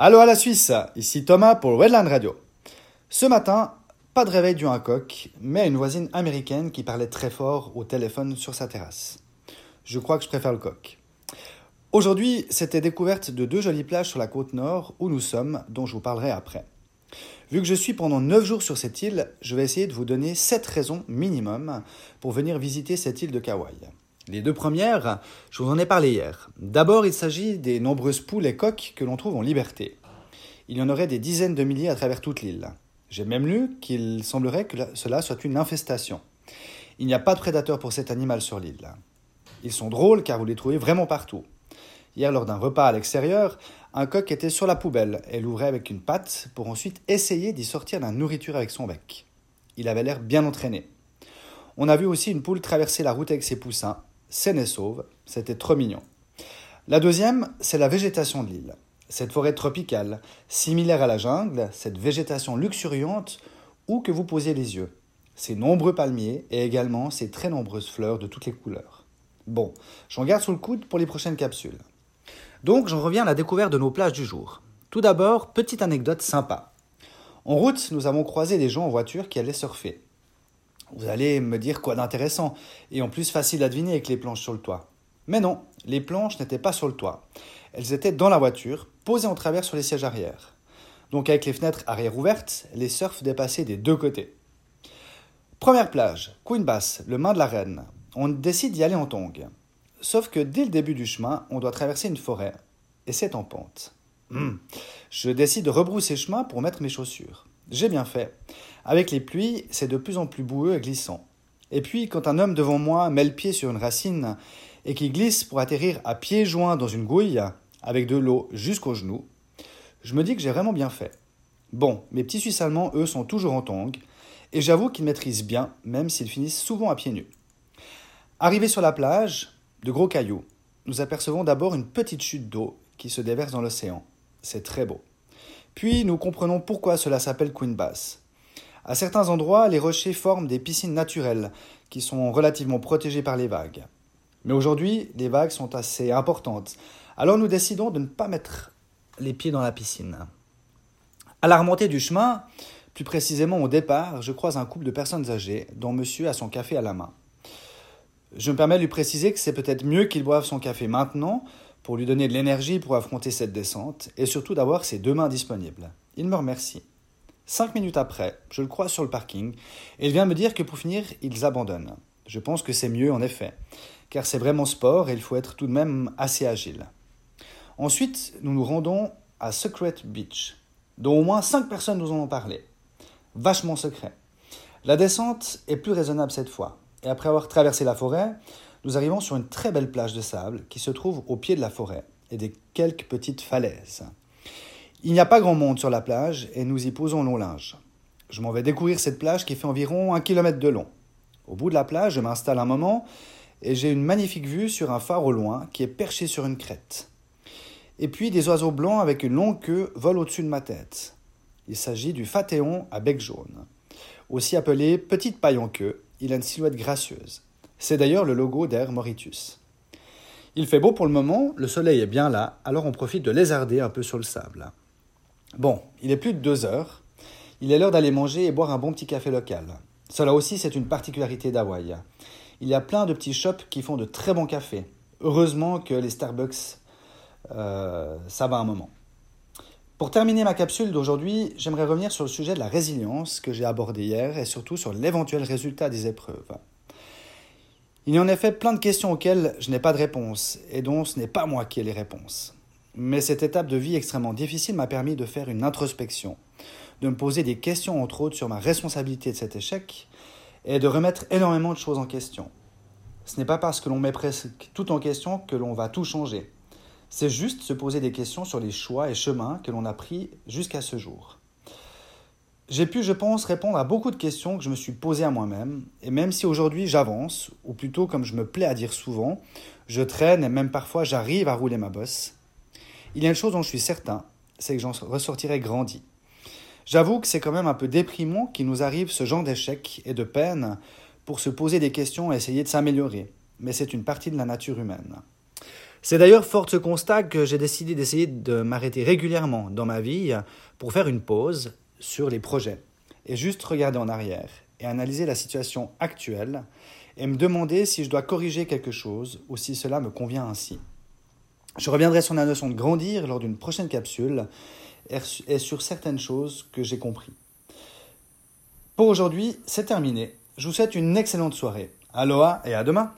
Allô à la Suisse, ici Thomas pour Redland Radio. Ce matin, pas de réveil du coq, mais une voisine américaine qui parlait très fort au téléphone sur sa terrasse. Je crois que je préfère le coq. Aujourd'hui, c'était découverte de deux jolies plages sur la côte nord où nous sommes, dont je vous parlerai après. Vu que je suis pendant 9 jours sur cette île, je vais essayer de vous donner 7 raisons minimum pour venir visiter cette île de Kauai. Les deux premières, je vous en ai parlé hier. D'abord, il s'agit des nombreuses poules et coqs que l'on trouve en liberté. Il y en aurait des dizaines de milliers à travers toute l'île. J'ai même lu qu'il semblerait que cela soit une infestation. Il n'y a pas de prédateurs pour cet animal sur l'île. Ils sont drôles car vous les trouvez vraiment partout. Hier, lors d'un repas à l'extérieur, un coq était sur la poubelle et l'ouvrait avec une patte pour ensuite essayer d'y sortir la nourriture avec son bec. Il avait l'air bien entraîné. On a vu aussi une poule traverser la route avec ses poussins saine et sauve, c'était trop mignon. La deuxième, c'est la végétation de l'île. Cette forêt tropicale, similaire à la jungle, cette végétation luxuriante où que vous posiez les yeux. Ces nombreux palmiers et également ces très nombreuses fleurs de toutes les couleurs. Bon, j'en garde sous le coude pour les prochaines capsules. Donc j'en reviens à la découverte de nos plages du jour. Tout d'abord, petite anecdote sympa. En route, nous avons croisé des gens en voiture qui allaient surfer. Vous allez me dire quoi d'intéressant, et en plus facile à deviner avec les planches sur le toit. Mais non, les planches n'étaient pas sur le toit. Elles étaient dans la voiture, posées en travers sur les sièges arrière. Donc avec les fenêtres arrière ouvertes, les surfs dépassaient des deux côtés. Première plage, Queen Bass, le main de la reine. On décide d'y aller en tongue. Sauf que dès le début du chemin, on doit traverser une forêt, et c'est en pente. Hmm. Je décide de rebrousser chemin pour mettre mes chaussures. J'ai bien fait. Avec les pluies, c'est de plus en plus boueux et glissant. Et puis, quand un homme devant moi met le pied sur une racine et qui glisse pour atterrir à pieds joints dans une gouille, avec de l'eau jusqu'aux genoux, je me dis que j'ai vraiment bien fait. Bon, mes petits Suisses allemands, eux, sont toujours en tongs, et j'avoue qu'ils maîtrisent bien, même s'ils finissent souvent à pieds nus. Arrivés sur la plage, de gros cailloux, nous apercevons d'abord une petite chute d'eau qui se déverse dans l'océan. C'est très beau. Puis nous comprenons pourquoi cela s'appelle Queen Bass. À certains endroits, les rochers forment des piscines naturelles qui sont relativement protégées par les vagues. Mais aujourd'hui, les vagues sont assez importantes. Alors nous décidons de ne pas mettre les pieds dans la piscine. À la remontée du chemin, plus précisément au départ, je croise un couple de personnes âgées dont monsieur a son café à la main. Je me permets de lui préciser que c'est peut-être mieux qu'il boive son café maintenant pour lui donner de l'énergie pour affronter cette descente et surtout d'avoir ses deux mains disponibles. Il me remercie. Cinq minutes après, je le croise sur le parking et il vient me dire que pour finir, ils abandonnent. Je pense que c'est mieux en effet, car c'est vraiment sport et il faut être tout de même assez agile. Ensuite, nous nous rendons à Secret Beach, dont au moins cinq personnes nous en ont parlé. Vachement secret. La descente est plus raisonnable cette fois, et après avoir traversé la forêt, nous arrivons sur une très belle plage de sable qui se trouve au pied de la forêt et des quelques petites falaises. Il n'y a pas grand monde sur la plage et nous y posons long linge. Je m'en vais découvrir cette plage qui fait environ un kilomètre de long. Au bout de la plage, je m'installe un moment et j'ai une magnifique vue sur un phare au loin qui est perché sur une crête. Et puis des oiseaux blancs avec une longue queue volent au-dessus de ma tête. Il s'agit du fathéon à bec jaune. Aussi appelé petite paille en queue, il a une silhouette gracieuse. C'est d'ailleurs le logo d'Air Mauritius. Il fait beau pour le moment, le soleil est bien là, alors on profite de lézarder un peu sur le sable. Bon, il est plus de deux heures. Il est l'heure d'aller manger et boire un bon petit café local. Cela aussi, c'est une particularité d'Hawaï. Il y a plein de petits shops qui font de très bons cafés. Heureusement que les Starbucks, euh, ça va un moment. Pour terminer ma capsule d'aujourd'hui, j'aimerais revenir sur le sujet de la résilience que j'ai abordé hier et surtout sur l'éventuel résultat des épreuves. Il y a en effet plein de questions auxquelles je n'ai pas de réponse, et dont ce n'est pas moi qui ai les réponses. Mais cette étape de vie extrêmement difficile m'a permis de faire une introspection, de me poser des questions entre autres sur ma responsabilité de cet échec, et de remettre énormément de choses en question. Ce n'est pas parce que l'on met presque tout en question que l'on va tout changer. C'est juste se poser des questions sur les choix et chemins que l'on a pris jusqu'à ce jour. J'ai pu, je pense, répondre à beaucoup de questions que je me suis posées à moi-même, et même si aujourd'hui j'avance, ou plutôt comme je me plais à dire souvent, je traîne et même parfois j'arrive à rouler ma bosse, il y a une chose dont je suis certain, c'est que j'en ressortirai grandi. J'avoue que c'est quand même un peu déprimant qu'il nous arrive ce genre d'échec et de peine pour se poser des questions et essayer de s'améliorer, mais c'est une partie de la nature humaine. C'est d'ailleurs fort de ce constat que j'ai décidé d'essayer de m'arrêter régulièrement dans ma vie pour faire une pause sur les projets et juste regarder en arrière et analyser la situation actuelle et me demander si je dois corriger quelque chose ou si cela me convient ainsi. Je reviendrai sur la notion de grandir lors d'une prochaine capsule et sur certaines choses que j'ai compris. Pour aujourd'hui, c'est terminé. Je vous souhaite une excellente soirée. Aloha et à demain